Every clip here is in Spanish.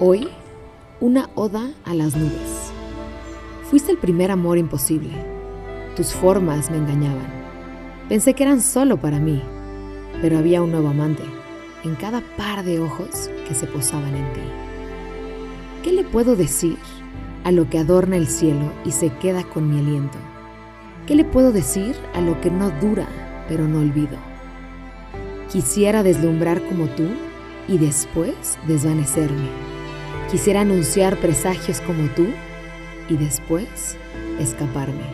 Hoy, una oda a las nubes. Fuiste el primer amor imposible. Tus formas me engañaban. Pensé que eran solo para mí, pero había un nuevo amante en cada par de ojos que se posaban en ti. ¿Qué le puedo decir a lo que adorna el cielo y se queda con mi aliento? ¿Qué le puedo decir a lo que no dura, pero no olvido? Quisiera deslumbrar como tú y después desvanecerme Quisiera anunciar presagios como tú y después escaparme.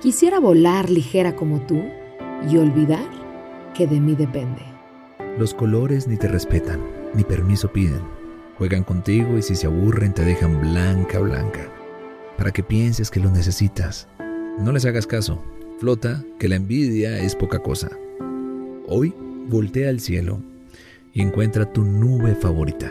Quisiera volar ligera como tú y olvidar que de mí depende. Los colores ni te respetan, ni permiso piden. Juegan contigo y si se aburren te dejan blanca, blanca, para que pienses que lo necesitas. No les hagas caso, flota, que la envidia es poca cosa. Hoy voltea al cielo y encuentra tu nube favorita.